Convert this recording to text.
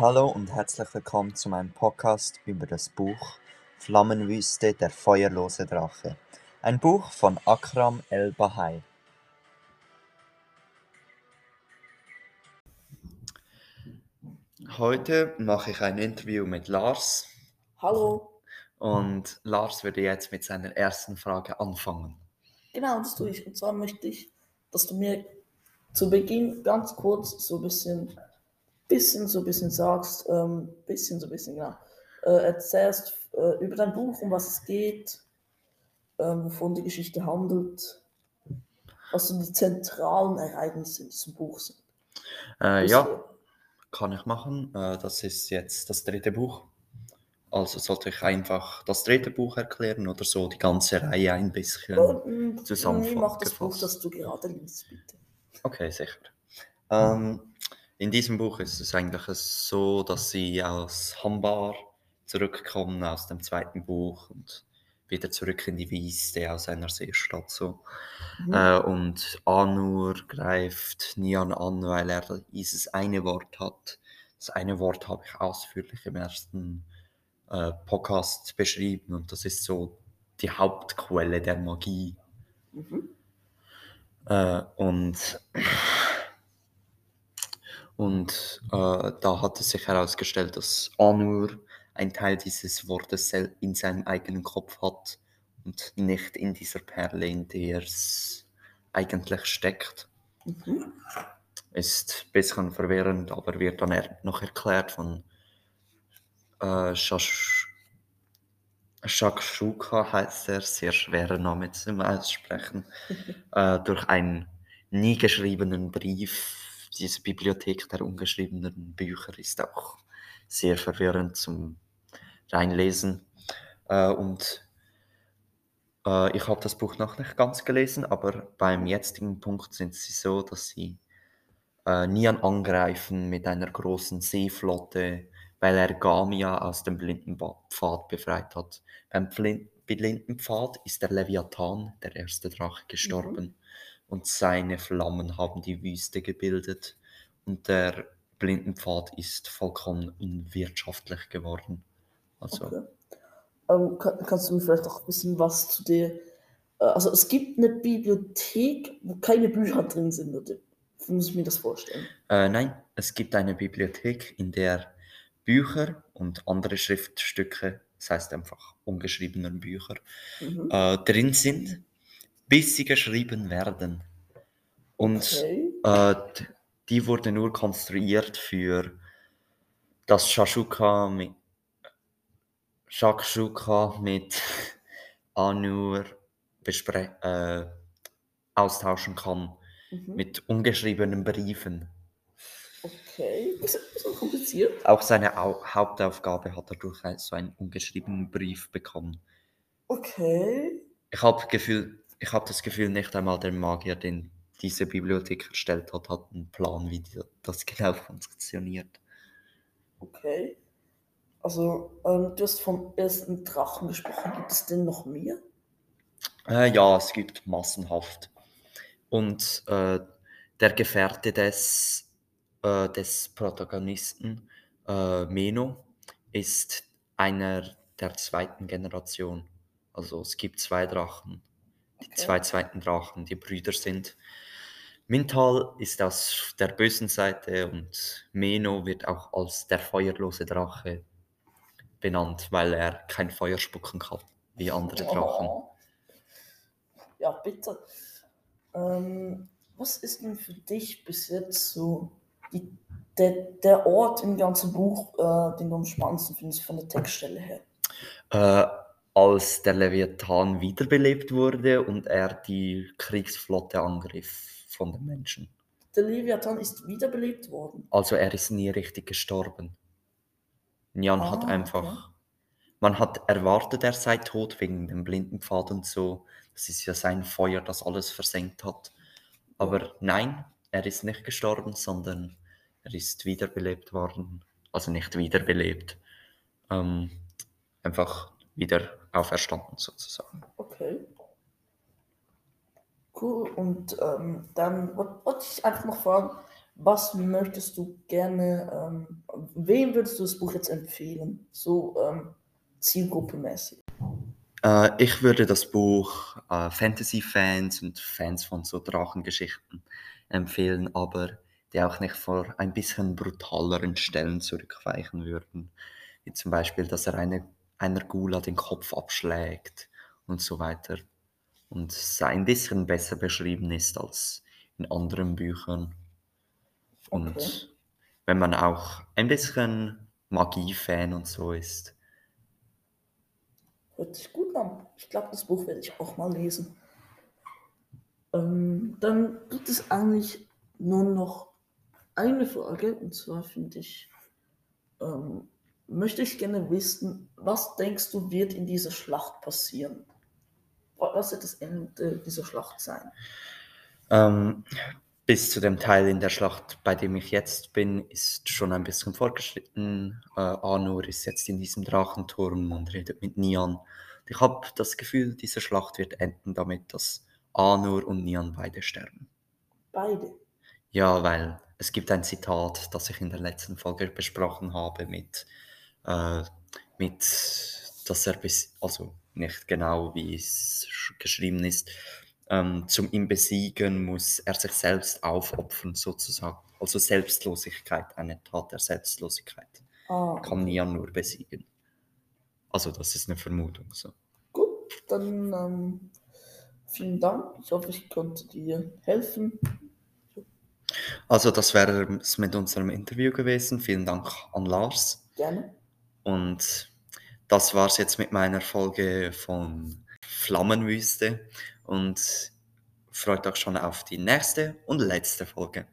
Hallo und herzlich willkommen zu meinem Podcast über das Buch Flammenwüste, der feuerlose Drache. Ein Buch von Akram El-Bahai. Heute mache ich ein Interview mit Lars Hallo. und Lars würde jetzt mit seiner ersten Frage anfangen. Genau, das tue ich. Und zwar möchte ich, dass du mir zu Beginn ganz kurz so ein bisschen, bisschen so ein bisschen sagst, ähm, bisschen so ein bisschen, genau, äh, erzählst äh, über dein Buch, um was es geht, ähm, wovon die Geschichte handelt, was so die zentralen Ereignisse in diesem Buch sind. Äh, ja, ihr? kann ich machen. Äh, das ist jetzt das dritte Buch. Also sollte ich einfach das dritte Buch erklären oder so die ganze Reihe ein bisschen Ähm, zusammengefasst. nee, mach das Buch, das du gerade liest, bitte. Okay, sicher. Ähm, in diesem Buch ist es eigentlich so, dass sie aus Hambar zurückkommen aus dem zweiten Buch und wieder zurück in die Wüste aus einer Seestadt so. Mhm. Äh, und Anur greift Nian an, weil er dieses eine Wort hat. Das eine Wort habe ich ausführlich im ersten äh, Podcast beschrieben und das ist so die Hauptquelle der Magie. Mhm. Äh, und und äh, da hat es sich herausgestellt, dass Anur ein Teil dieses Wortes in seinem eigenen Kopf hat und nicht in dieser Perle, in der es eigentlich steckt. Mhm. Ist ein bisschen verwirrend, aber wird dann er noch erklärt von äh, Shash Shakshuka heißt er, sehr schwerer Name zum Aussprechen, äh, durch einen nie geschriebenen Brief. Diese Bibliothek der ungeschriebenen Bücher ist auch sehr verwirrend zum Reinlesen. Äh, und äh, ich habe das Buch noch nicht ganz gelesen, aber beim jetzigen Punkt sind sie so, dass sie äh, Nian angreifen mit einer großen Seeflotte, weil er Gamia aus dem Blindenpfad befreit hat. Beim Flin- Blindenpfad ist der Leviathan, der erste Drache, gestorben und seine Flammen haben die Wüste gebildet und der Blindenpfad ist vollkommen unwirtschaftlich geworden. Also, Okay. Ähm, kann, kannst du mir vielleicht auch ein bisschen was zu der. Äh, also, es gibt eine Bibliothek, wo keine Bücher drin sind, oder? Muss ich mir das vorstellen? Äh, nein, es gibt eine Bibliothek, in der Bücher und andere Schriftstücke, das heißt einfach ungeschriebene Bücher, Mhm. äh, drin sind, bis sie geschrieben werden. Und Okay. äh, die wurde nur konstruiert für das Shashuka mit Shakshuka mit Anur bespre äh, austauschen kann Mhm. mit ungeschriebenen Briefen. Okay. Bisschen, bisschen kompliziert. Auch seine Au Hauptaufgabe hat er durch so einen ungeschriebenen Brief bekommen. Okay. Ich habe Gefühl, ich habe das Gefühl, nicht einmal der Magier, den diese Bibliothek erstellt hat, hat einen Plan, wie das genau funktioniert. Okay. Also, ähm, du hast vom ersten Drachen gesprochen. Gibt es denn noch mehr? Äh, ja, es gibt massenhaft. Und äh, der Gefährte des, äh, des Protagonisten, äh, Meno, ist einer der zweiten Generation. Also es gibt zwei Drachen, die zwei zweiten Drachen, die Brüder sind. Mintal ist aus der bösen Seite und Meno wird auch als der feuerlose Drache benannt, weil er kein Feuer spucken kann, wie andere Drachen. Oh. Ja, bitte. Ähm, was ist denn für dich bis jetzt so die, der, der Ort im ganzen Buch, äh, den du am spannendsten findest von der Textstelle her? Äh, als der Leviathan wiederbelebt wurde und er die Kriegsflotte angriff von den Menschen. Der Leviathan ist wiederbelebt worden. Also er ist nie richtig gestorben. Nyan Ah, hat okay. einfach, man hat erwartet, er sei tot wegen dem Blindenpfad und so. Das ist ja sein Feuer, das alles versenkt hat. Aber nein, er ist nicht gestorben, sondern er ist wiederbelebt worden. Also nicht wiederbelebt, ähm, einfach wieder auferstanden sozusagen. Okay. Cool. Und ähm, dann wollte ich einfach noch fragen, was möchtest du gerne ähm, wem würdest du das Buch jetzt empfehlen? So ähm, zielgruppenmäßig. Äh, ich würde das Buch äh, Fantasy-Fans und Fans von so Drachengeschichten empfehlen, aber die auch nicht vor ein bisschen brutaleren Stellen zurückweichen würden. Wie zum Beispiel, dass er eine, einer Gula den Kopf abschlägt und so weiter. Und es ein bisschen besser beschrieben ist als in anderen Büchern. Und Okay. wenn man auch ein bisschen Magie-Fan und so ist. Hört sich gut an. Ich glaube, das Buch werde ich auch mal lesen. Ähm, dann gibt es eigentlich nur noch eine Frage, und zwar finde ich, ähm, möchte ich gerne wissen, was denkst du, wird in dieser Schlacht passieren? Wa- Was wird das Ende dieser Schlacht sein? Ähm, bis zu dem Teil in der Schlacht, bei dem ich jetzt bin, ist schon ein bisschen fortgeschritten. Äh, Anur ist jetzt in diesem Drachenturm und redet mit Nian. Ich habe das Gefühl, diese Schlacht wird enden damit, dass Anur und Nian beide sterben. Beide. Ja, weil es gibt ein Zitat, das ich in der letzten Folge besprochen habe, mit, äh, mit dass er bis, also nicht genau wie es sch- geschrieben ist, ähm, zum ihn besiegen muss er sich selbst aufopfern, sozusagen. Also Selbstlosigkeit, eine Tat der Selbstlosigkeit. Ah, Kann Nian nur besiegen. Also, das ist eine Vermutung. So. gut, dann ähm, vielen Dank. Ich hoffe, ich konnte dir helfen. Also, das wäre es mit unserem Interview gewesen. Vielen Dank an Lars. Gerne. Und das war's jetzt mit meiner Folge von Flammenwüste und freut euch schon auf die nächste und letzte Folge.